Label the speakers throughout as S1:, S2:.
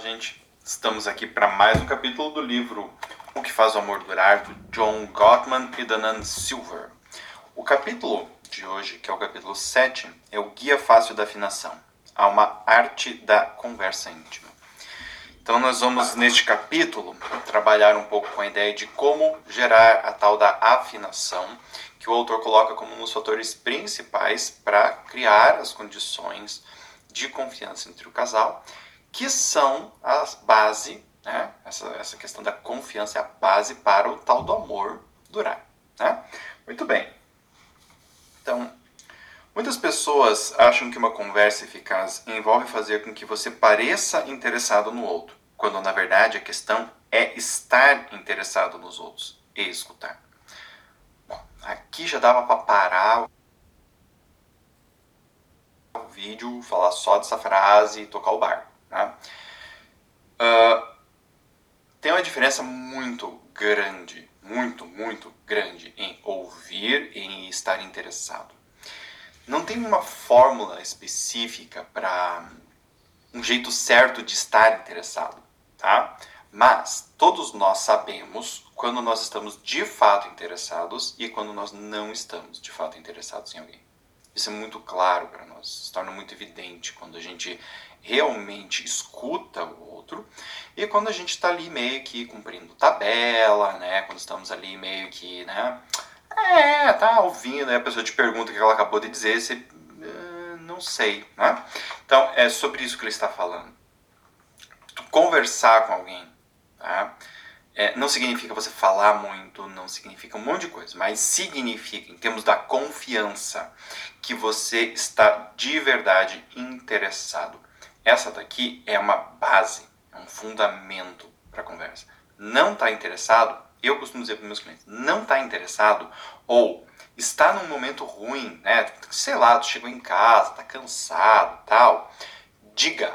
S1: Gente. Estamos aqui para mais um capítulo do livro O que faz o amor durar, do John Gottman e da Nan Silver. O capítulo de hoje, que é o capítulo 7, é o Guia Fácil da Afinação, a uma arte da conversa íntima. Então nós vamos neste capítulo trabalhar um pouco com a ideia de como gerar a tal da afinação, que o autor coloca como um dos fatores principais para criar as condições de confiança entre o casal que são a base, né? essa, essa questão da confiança é a base para o tal do amor durar. Né? Muito bem. Então, muitas pessoas acham que uma conversa eficaz envolve fazer com que você pareça interessado no outro, quando na verdade a questão é estar interessado nos outros e escutar. Bom, aqui já dava para parar o vídeo, falar só dessa frase e tocar o barco. Uh, tem uma diferença muito grande, muito, muito grande em ouvir e em estar interessado. Não tem uma fórmula específica para um jeito certo de estar interessado, tá? Mas todos nós sabemos quando nós estamos de fato interessados e quando nós não estamos de fato interessados em alguém. Isso é muito claro para nós, se torna muito evidente quando a gente realmente escuta o outro e quando a gente está ali meio que cumprindo tabela, né? Quando estamos ali meio que, né? É, tá ouvindo, aí a pessoa te pergunta o que ela acabou de dizer, você uh, não sei, né? Então é sobre isso que ele está falando. conversar com alguém, tá? É, não significa você falar muito, não significa um monte de coisa, mas significa, em termos da confiança, que você está de verdade interessado. Essa daqui é uma base, é um fundamento para a conversa. Não está interessado, eu costumo dizer para meus clientes, não está interessado ou está num momento ruim, né? Sei lá, chegou em casa, está cansado, tal. Diga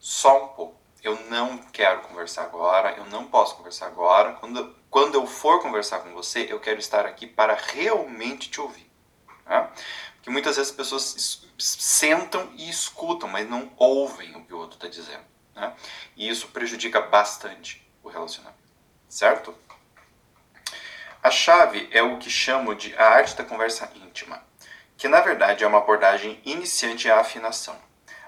S1: só um pouco. Eu não quero conversar agora, eu não posso conversar agora. Quando, quando eu for conversar com você, eu quero estar aqui para realmente te ouvir. Né? que muitas vezes as pessoas sentam e escutam, mas não ouvem o que o outro está dizendo. Né? E isso prejudica bastante o relacionamento, certo? A chave é o que chamo de a arte da conversa íntima, que na verdade é uma abordagem iniciante à afinação.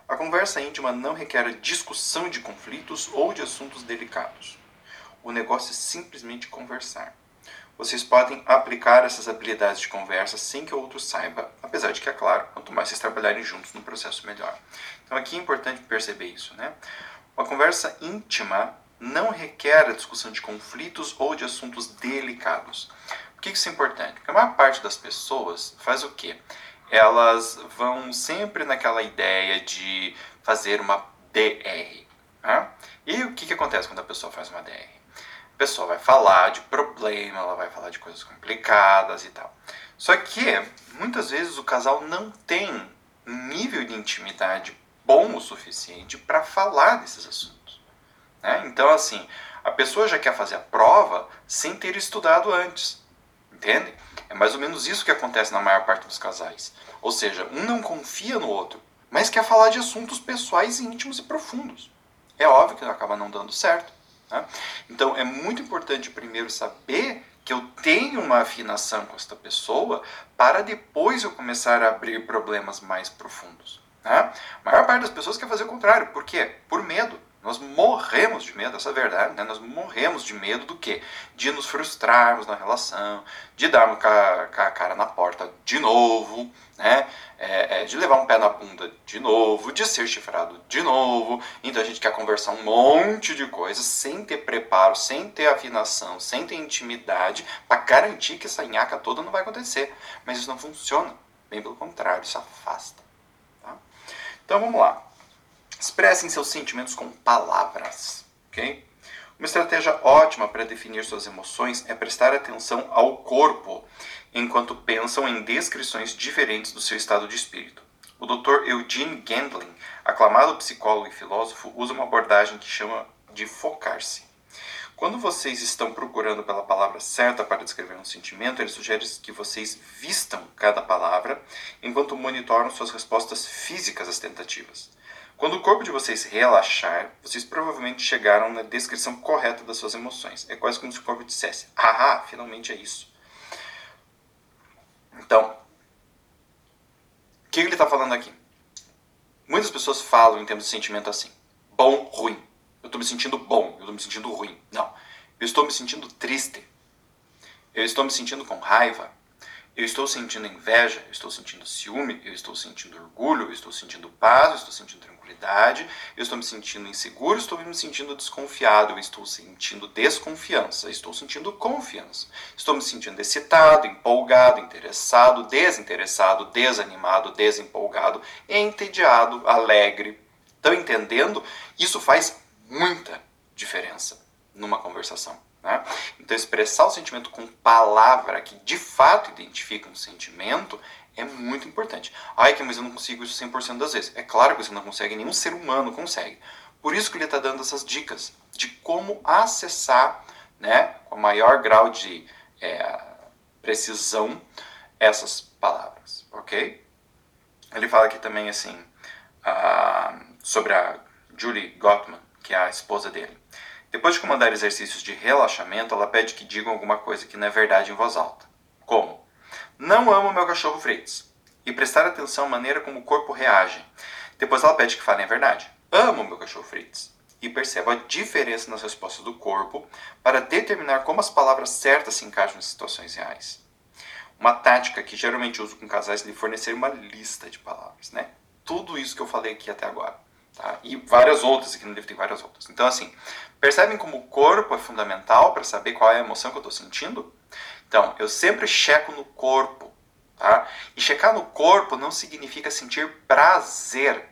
S1: A conversa íntima não requer discussão de conflitos ou de assuntos delicados. O negócio é simplesmente conversar vocês podem aplicar essas habilidades de conversa sem que o outro saiba, apesar de que, é claro, quanto mais vocês trabalharem juntos no processo, melhor. Então aqui é importante perceber isso, né? Uma conversa íntima não requer a discussão de conflitos ou de assuntos delicados. Por que isso é importante? Porque a maior parte das pessoas faz o quê? Elas vão sempre naquela ideia de fazer uma DR. Né? E o que, que acontece quando a pessoa faz uma DR? a pessoa vai falar de problema, ela vai falar de coisas complicadas e tal. Só que muitas vezes o casal não tem nível de intimidade bom o suficiente para falar desses assuntos. Né? Então, assim, a pessoa já quer fazer a prova sem ter estudado antes. Entende? É mais ou menos isso que acontece na maior parte dos casais. Ou seja, um não confia no outro, mas quer falar de assuntos pessoais, íntimos e profundos. É óbvio que acaba não dando certo. Tá? Então é muito importante primeiro saber que eu tenho uma afinação com esta pessoa para depois eu começar a abrir problemas mais profundos. Tá? A maior parte das pessoas quer fazer o contrário. Por quê? Por medo. Nós morremos de medo, essa é a verdade, né? Nós morremos de medo do quê? De nos frustrarmos na relação, de darmos com a, cara na porta de novo, né? É, é, de levar um pé na bunda de novo, de ser chifrado de novo. Então a gente quer conversar um monte de coisas sem ter preparo, sem ter afinação, sem ter intimidade, para garantir que essa nhaca toda não vai acontecer. Mas isso não funciona. Bem pelo contrário, isso afasta. Tá? Então vamos lá. Expressem seus sentimentos com palavras, ok? Uma estratégia ótima para definir suas emoções é prestar atenção ao corpo enquanto pensam em descrições diferentes do seu estado de espírito. O Dr. Eugene Gendlin, aclamado psicólogo e filósofo, usa uma abordagem que chama de focar-se. Quando vocês estão procurando pela palavra certa para descrever um sentimento, ele sugere que vocês vistam cada palavra enquanto monitoram suas respostas físicas às tentativas. Quando o corpo de vocês relaxar, vocês provavelmente chegaram na descrição correta das suas emoções. É quase como se o corpo dissesse: Ah, finalmente é isso. Então, o que ele está falando aqui? Muitas pessoas falam em termos de sentimento assim: bom, ruim. Eu estou me sentindo bom, eu estou me sentindo ruim. Não. Eu estou me sentindo triste. Eu estou me sentindo com raiva. Eu estou sentindo inveja, eu estou sentindo ciúme, eu estou sentindo orgulho, eu estou sentindo paz, eu estou sentindo tranquilidade, eu estou me sentindo inseguro, eu estou me sentindo desconfiado, eu estou sentindo desconfiança, eu estou sentindo confiança. Estou me sentindo excitado, empolgado, interessado, desinteressado, desanimado, desempolgado, entediado, alegre. Estão entendendo? Isso faz muita diferença numa conversação. Né? Então, expressar o sentimento com palavra que de fato identifica um sentimento é muito importante. Ai, que mas eu não consigo isso 100% das vezes. É claro que você não consegue, nenhum ser humano consegue. Por isso que ele está dando essas dicas de como acessar né, com maior grau de é, precisão essas palavras, ok? Ele fala aqui também assim uh, sobre a Julie Gottman, que é a esposa dele. Depois de comandar exercícios de relaxamento, ela pede que digam alguma coisa que não é verdade em voz alta. Como? Não amo meu cachorro Fritz. E prestar atenção à maneira como o corpo reage. Depois ela pede que falem a verdade. Amo meu cachorro Fritz. E perceba a diferença nas respostas do corpo para determinar como as palavras certas se encaixam em situações reais. Uma tática que geralmente uso com casais é de fornecer uma lista de palavras, né? Tudo isso que eu falei aqui até agora. Tá? E várias outras, aqui no livro tem várias outras. Então, assim, percebem como o corpo é fundamental para saber qual é a emoção que eu estou sentindo? Então, eu sempre checo no corpo. Tá? E checar no corpo não significa sentir prazer.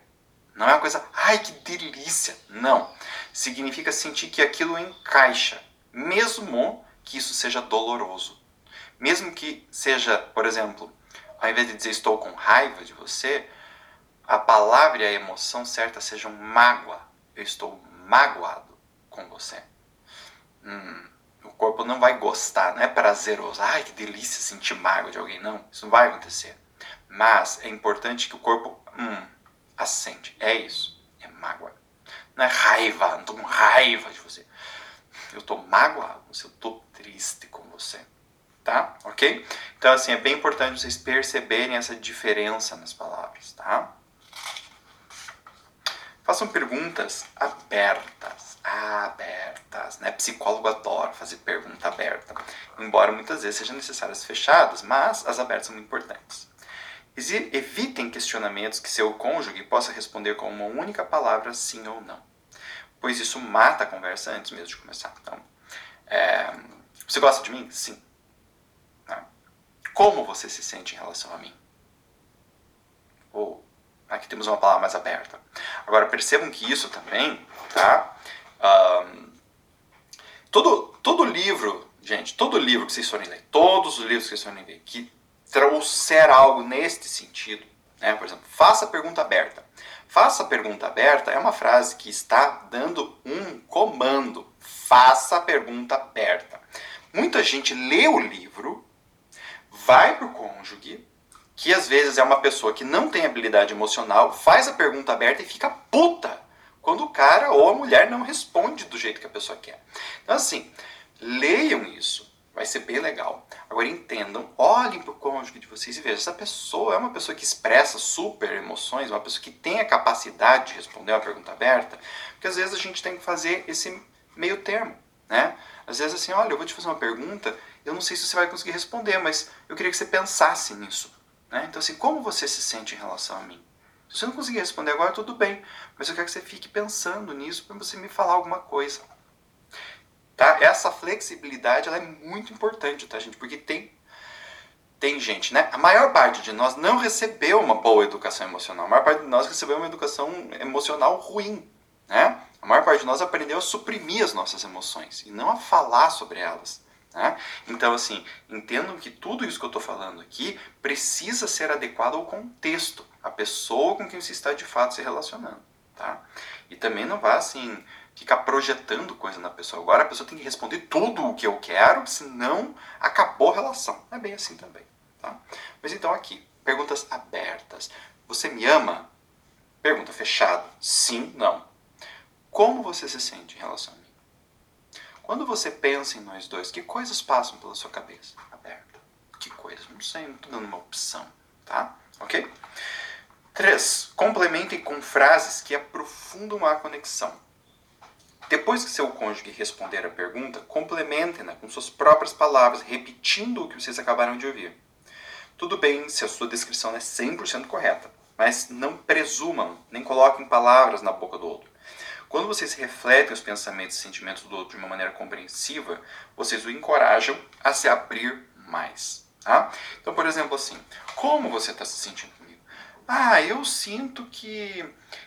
S1: Não é uma coisa, ai que delícia. Não. Significa sentir que aquilo encaixa, mesmo que isso seja doloroso. Mesmo que seja, por exemplo, ao invés de dizer estou com raiva de você, a palavra e a emoção certa sejam mágoa. Eu estou magoado com você. Hum, o corpo não vai gostar, não é prazeroso. Ai, que delícia sentir mágoa de alguém. Não, isso não vai acontecer. Mas é importante que o corpo hum, assente. É isso. É mágoa. Não é raiva. Não estou com raiva de você. Eu estou magoado. Eu estou triste com você. Tá? Ok? Então, assim, é bem importante vocês perceberem essa diferença nas palavras. Tá? Façam perguntas abertas, abertas, né? Psicólogo adora fazer pergunta aberta, embora muitas vezes sejam necessárias fechadas, mas as abertas são muito importantes. Evitem questionamentos que seu cônjuge possa responder com uma única palavra sim ou não, pois isso mata a conversa antes mesmo de começar. Então, é, você gosta de mim? Sim. Né? Como você se sente em relação a mim? Ou Aqui temos uma palavra mais aberta. Agora, percebam que isso também, tá? Um, todo, todo livro, gente, todo livro que vocês forem ler, todos os livros que vocês forem ler, que trouxer algo neste sentido, né? Por exemplo, faça pergunta aberta. Faça pergunta aberta é uma frase que está dando um comando. Faça a pergunta aberta. Muita gente lê o livro, vai para o cônjuge, que às vezes é uma pessoa que não tem habilidade emocional, faz a pergunta aberta e fica puta quando o cara ou a mulher não responde do jeito que a pessoa quer. Então, assim, leiam isso, vai ser bem legal. Agora entendam, olhem para o cônjuge de vocês e vejam, essa pessoa é uma pessoa que expressa super emoções, uma pessoa que tem a capacidade de responder uma pergunta aberta, porque às vezes a gente tem que fazer esse meio termo, né? Às vezes assim, olha, eu vou te fazer uma pergunta, eu não sei se você vai conseguir responder, mas eu queria que você pensasse nisso. Né? Então, assim, como você se sente em relação a mim? Se você não conseguir responder agora, tudo bem. Mas eu quero que você fique pensando nisso para você me falar alguma coisa. Tá? Essa flexibilidade ela é muito importante, tá, gente? Porque tem, tem gente, né? A maior parte de nós não recebeu uma boa educação emocional. A maior parte de nós recebeu uma educação emocional ruim, né? A maior parte de nós aprendeu a suprimir as nossas emoções e não a falar sobre elas. Né? Então, assim, entendam que tudo isso que eu estou falando aqui precisa ser adequado ao contexto, à pessoa com quem você está de fato se relacionando. Tá? E também não vá, assim, ficar projetando coisa na pessoa. Agora a pessoa tem que responder tudo o que eu quero, senão acabou a relação. É bem assim também. Tá? Mas então, aqui, perguntas abertas. Você me ama? Pergunta fechada. Sim, não. Como você se sente em relação a mim? Quando você pensa em nós dois, que coisas passam pela sua cabeça? Aberta. Que coisas? Não sei, não estou dando uma opção, tá? Ok? 3. Complementem com frases que aprofundam a conexão. Depois que seu cônjuge responder a pergunta, complementem-na com suas próprias palavras, repetindo o que vocês acabaram de ouvir. Tudo bem se a sua descrição é 100% correta, mas não presumam, nem coloquem palavras na boca do outro. Quando vocês refletem os pensamentos e sentimentos do outro de uma maneira compreensiva, vocês o encorajam a se abrir mais. Tá? Então, por exemplo, assim, como você está se sentindo comigo? Ah, eu sinto que.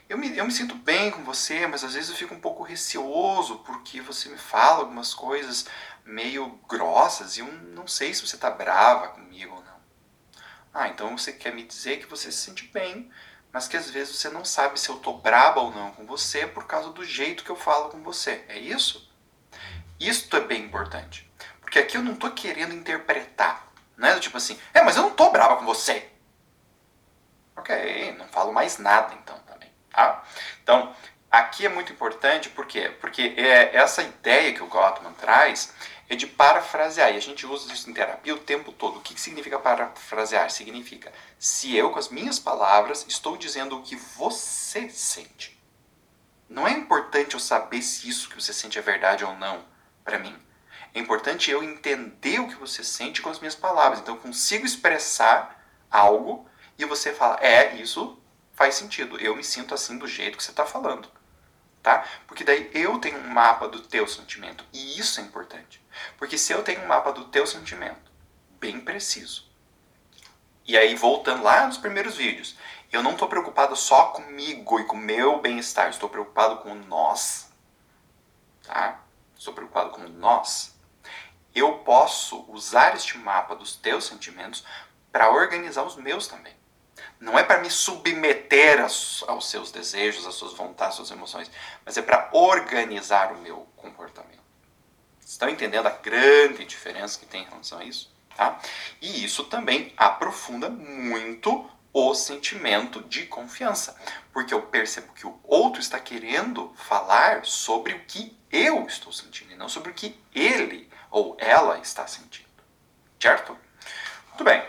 S1: Eu me, eu me sinto bem com você, mas às vezes eu fico um pouco receoso porque você me fala algumas coisas meio grossas e eu não sei se você está brava comigo ou não. Ah, então você quer me dizer que você se sente bem, mas que às vezes você não sabe se eu tô braba ou não com você por causa do jeito que eu falo com você. É isso? Isso é bem importante. Porque aqui eu não tô querendo interpretar. Não é do tipo assim, é, mas eu não tô brava com você. Ok, não falo mais nada então também. Tá? Então, aqui é muito importante, por quê? Porque é essa ideia que o Gottman traz é de parafrasear. E a gente usa isso em terapia o tempo todo. O que, significa parafrasear? Significa se eu, com as minhas palavras, estou dizendo o que você sente. Não é importante eu saber se isso que você sente é verdade ou não para mim. É importante eu entender o que você sente com as minhas palavras. Então eu consigo expressar algo e você fala, é, isso faz sentido. Eu me sinto assim do jeito que você está falando tá? Porque daí eu tenho um mapa do teu sentimento e isso é importante. Porque se eu tenho um mapa do teu sentimento bem preciso, e aí voltando lá nos primeiros vídeos, eu não estou preocupado só comigo e com o meu bem-estar, estou preocupado com nós, tá? Estou preocupado com nós. Eu posso usar este mapa dos teus sentimentos para organizar os meus também. Não é para me submeter aos, seus desejos, às suas vontades, às suas emoções, mas é para organizar o meu comportamento. Estão entendendo a grande diferença que tem em relação a isso? Tá? E isso também aprofunda muito o sentimento de confiança, porque eu percebo que o outro está querendo falar sobre o que eu estou sentindo e não sobre o que ele ou ela está sentindo. Certo? Muito bem.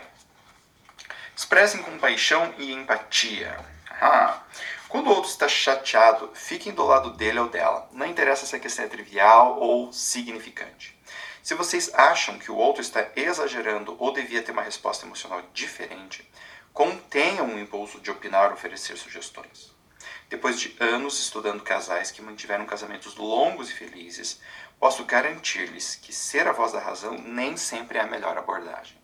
S1: Expressem compaixão e empatia. Ah. Quando o outro está chateado, fiquem do lado dele ou dela. Não interessa se a questão é trivial ou significante. Se vocês acham que o outro está exagerando ou devia ter uma resposta emocional diferente, contenham o impulso de opinar ou oferecer sugestões. Depois de anos estudando casais que mantiveram casamentos longos e felizes, posso garantir-lhes que ser a voz da razão nem sempre é a melhor abordagem.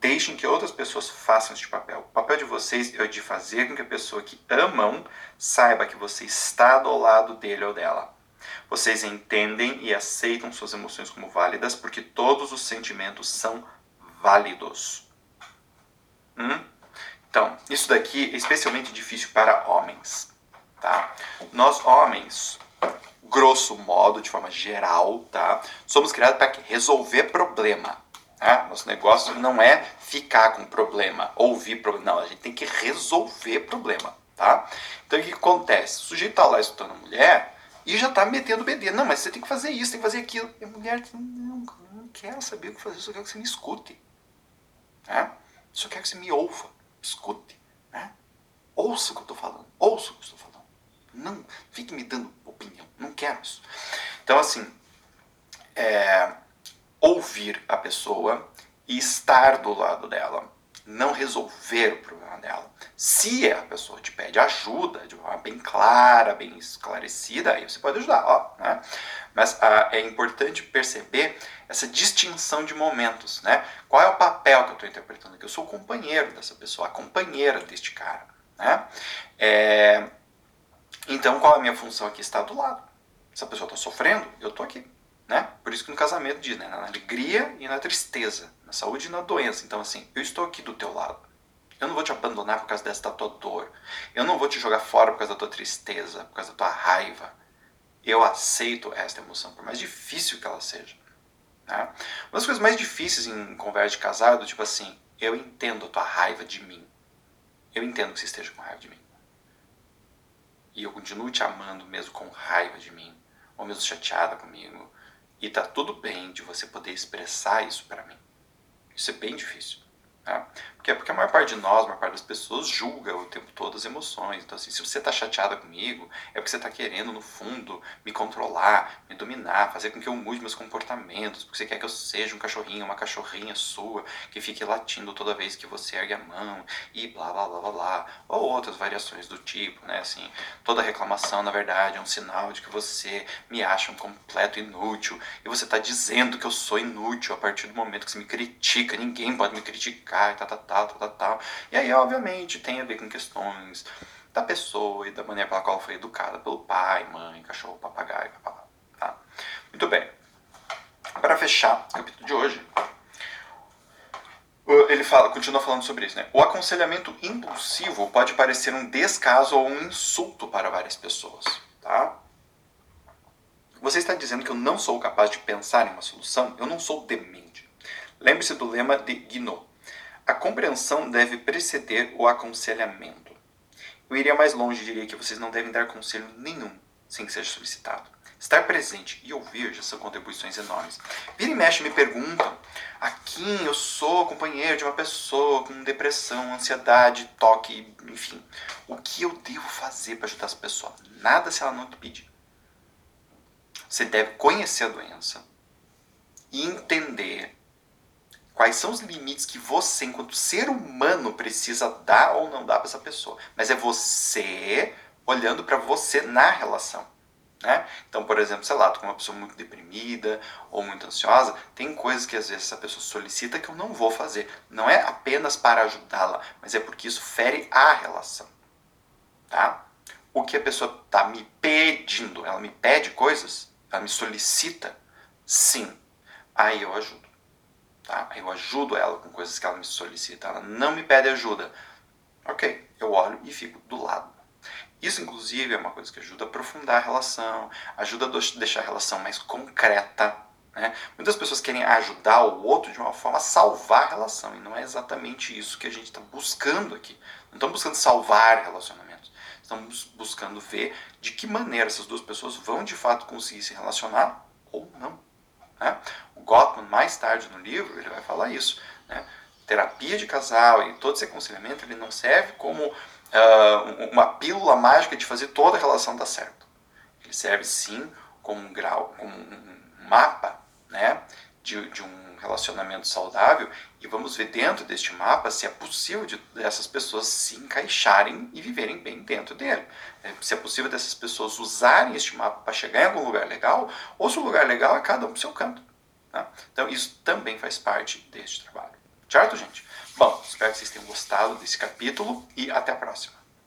S1: Deixem que outras pessoas façam este papel. O papel de vocês é de fazer com que a pessoa que amam saiba que você está do lado dele ou dela. Vocês entendem e aceitam suas emoções como válidas porque todos os sentimentos são válidos. Hum? Então, isso daqui é especialmente difícil para homens. Tá? Nós, homens, grosso modo, de forma geral, tá? somos criados para resolver problema. Tá? Nosso negócio não é ficar com problema, ouvir problema. Não, a gente tem que resolver problema. Tá? Então o que acontece? O sujeito está lá escutando a mulher e já está metendo BD. Não, mas você tem que fazer isso, tem que fazer aquilo. E a mulher não, não quero saber o que fazer, só quero que você me escute. Né? Só quero que você me ouça, escute. Né? Ouça o que eu estou falando, ouça o que eu estou falando. Não fique me dando opinião, não quero isso. Então, assim, é, ouvir a pessoa e estar do lado dela, não resolver o problema dela. Se a pessoa te pede ajuda de forma bem clara, bem esclarecida, aí você pode ajudar, ó, né? Mas ah, é importante perceber essa distinção de momentos, né? Qual é o papel que eu estou interpretando aqui? Eu sou o companheiro dessa pessoa, a companheira deste cara, né? É... Então, qual é a minha função aqui? Estar do lado. Se a pessoa está sofrendo, eu estou aqui. Né? Por isso que no casamento diz, né? na alegria e na tristeza, na saúde e na doença. Então, assim, eu estou aqui do teu lado. Eu não vou te abandonar por causa dessa tua dor. Eu não vou te jogar fora por causa da tua tristeza, por causa da tua raiva. Eu aceito esta emoção, por mais difícil que ela seja. Né? Uma das coisas mais difíceis em conversa de casado, tipo assim, eu entendo a tua raiva de mim. Eu entendo que você esteja com raiva de mim. e eu continuo te amando mesmo com raiva de mim, ou mesmo chateada comigo, e tá tudo bem de você poder expressar isso para mim. Isso é bem difícil. Tá? Porque, porque a maior parte de nós, a maior parte das pessoas julga o tempo todo as emoções. Então, assim, se você está chateada comigo, é porque você está querendo, no fundo, me controlar, me dominar, fazer com que eu mude meus comportamentos, porque você quer que eu seja um cachorrinho, uma cachorrinha sua, que fique latindo toda vez que você ergue a mão, e blá blá blá blá blá. Ou outras variações do tipo, né? Assim, toda reclamação, na verdade, é um sinal de que você me acha um completo inútil, e você está dizendo que eu sou inútil a partir do momento que você me critica, ninguém pode me criticar, e tal, tal, tal, tal, tal, tal. E aí, obviamente, tem a ver com questões da pessoa e da maneira pela qual foi educada pelo pai, mãe, cachorro, papagaio. Tá? Muito bem. Para fechar o capítulo de hoje, ele fala, continua falando sobre isso, né? O aconselhamento impulsivo pode parecer um descaso ou um insulto para várias pessoas, tá? Você está dizendo que eu não sou capaz de pensar em uma solução? Eu não sou demente. Lembre-se do lema de Guinot. A compreensão deve preceder o aconselhamento. Eu iria mais longe e diria que vocês não devem dar conselho nenhum sem que seja solicitado. Estar presente e ouvir já são contribuições enormes. Vira e mexe me perguntam: aqui eu sou companheiro de uma pessoa com depressão, ansiedade, toque, enfim. O que eu devo fazer para ajudar essa pessoa? Nada se ela não te pedir. Você deve conhecer a doença e entender quais são os limites que você, enquanto ser humano, precisa dar ou não dar para essa pessoa. Mas é você olhando para você na relação. Né? Então, por exemplo, sei lá, tô com uma pessoa muito deprimida ou muito ansiosa, tem coisas que às vezes essa pessoa solicita que eu não vou fazer. Não é apenas para ajudá-la, mas é porque isso fere a relação. Tá? O que a pessoa está me pedindo, ela me pede coisas, ela me solicita, sim, aí eu ajudo. Tá? Eu ajudo ela com coisas que ela me solicita. Ela não me pede ajuda. Ok, eu olho e fico do lado. Isso, inclusive, é uma coisa que ajuda a aprofundar a relação, ajuda a deixar a relação mais concreta. Né? Muitas pessoas querem ajudar o outro de uma forma a salvar a relação, e não é exatamente isso que a gente está buscando aqui. Não estamos buscando salvar relacionamentos, estamos buscando ver de que maneira essas duas pessoas vão de fato conseguir se relacionar ou não. Né? O Gottman, mais tarde no livro, ele vai falar isso. Né? Terapia de casal e todo esse aconselhamento ele não serve como uh, uma pílula mágica de fazer toda a relação dar certo. Ele serve sim como um grau, como um mapa né? De, de um relacionamento saudável e vamos ver dentro deste mapa se é possível de, dessas pessoas se encaixarem e viverem bem dentro dele. É, se é possível dessas pessoas usarem este mapa para chegar em algum lugar legal ou se o lugar legal é cada um pro seu canto. Tá? Então isso também faz parte deste trabalho. Certo, gente? Bom, espero que vocês tenham gostado desse capítulo e até a próxima.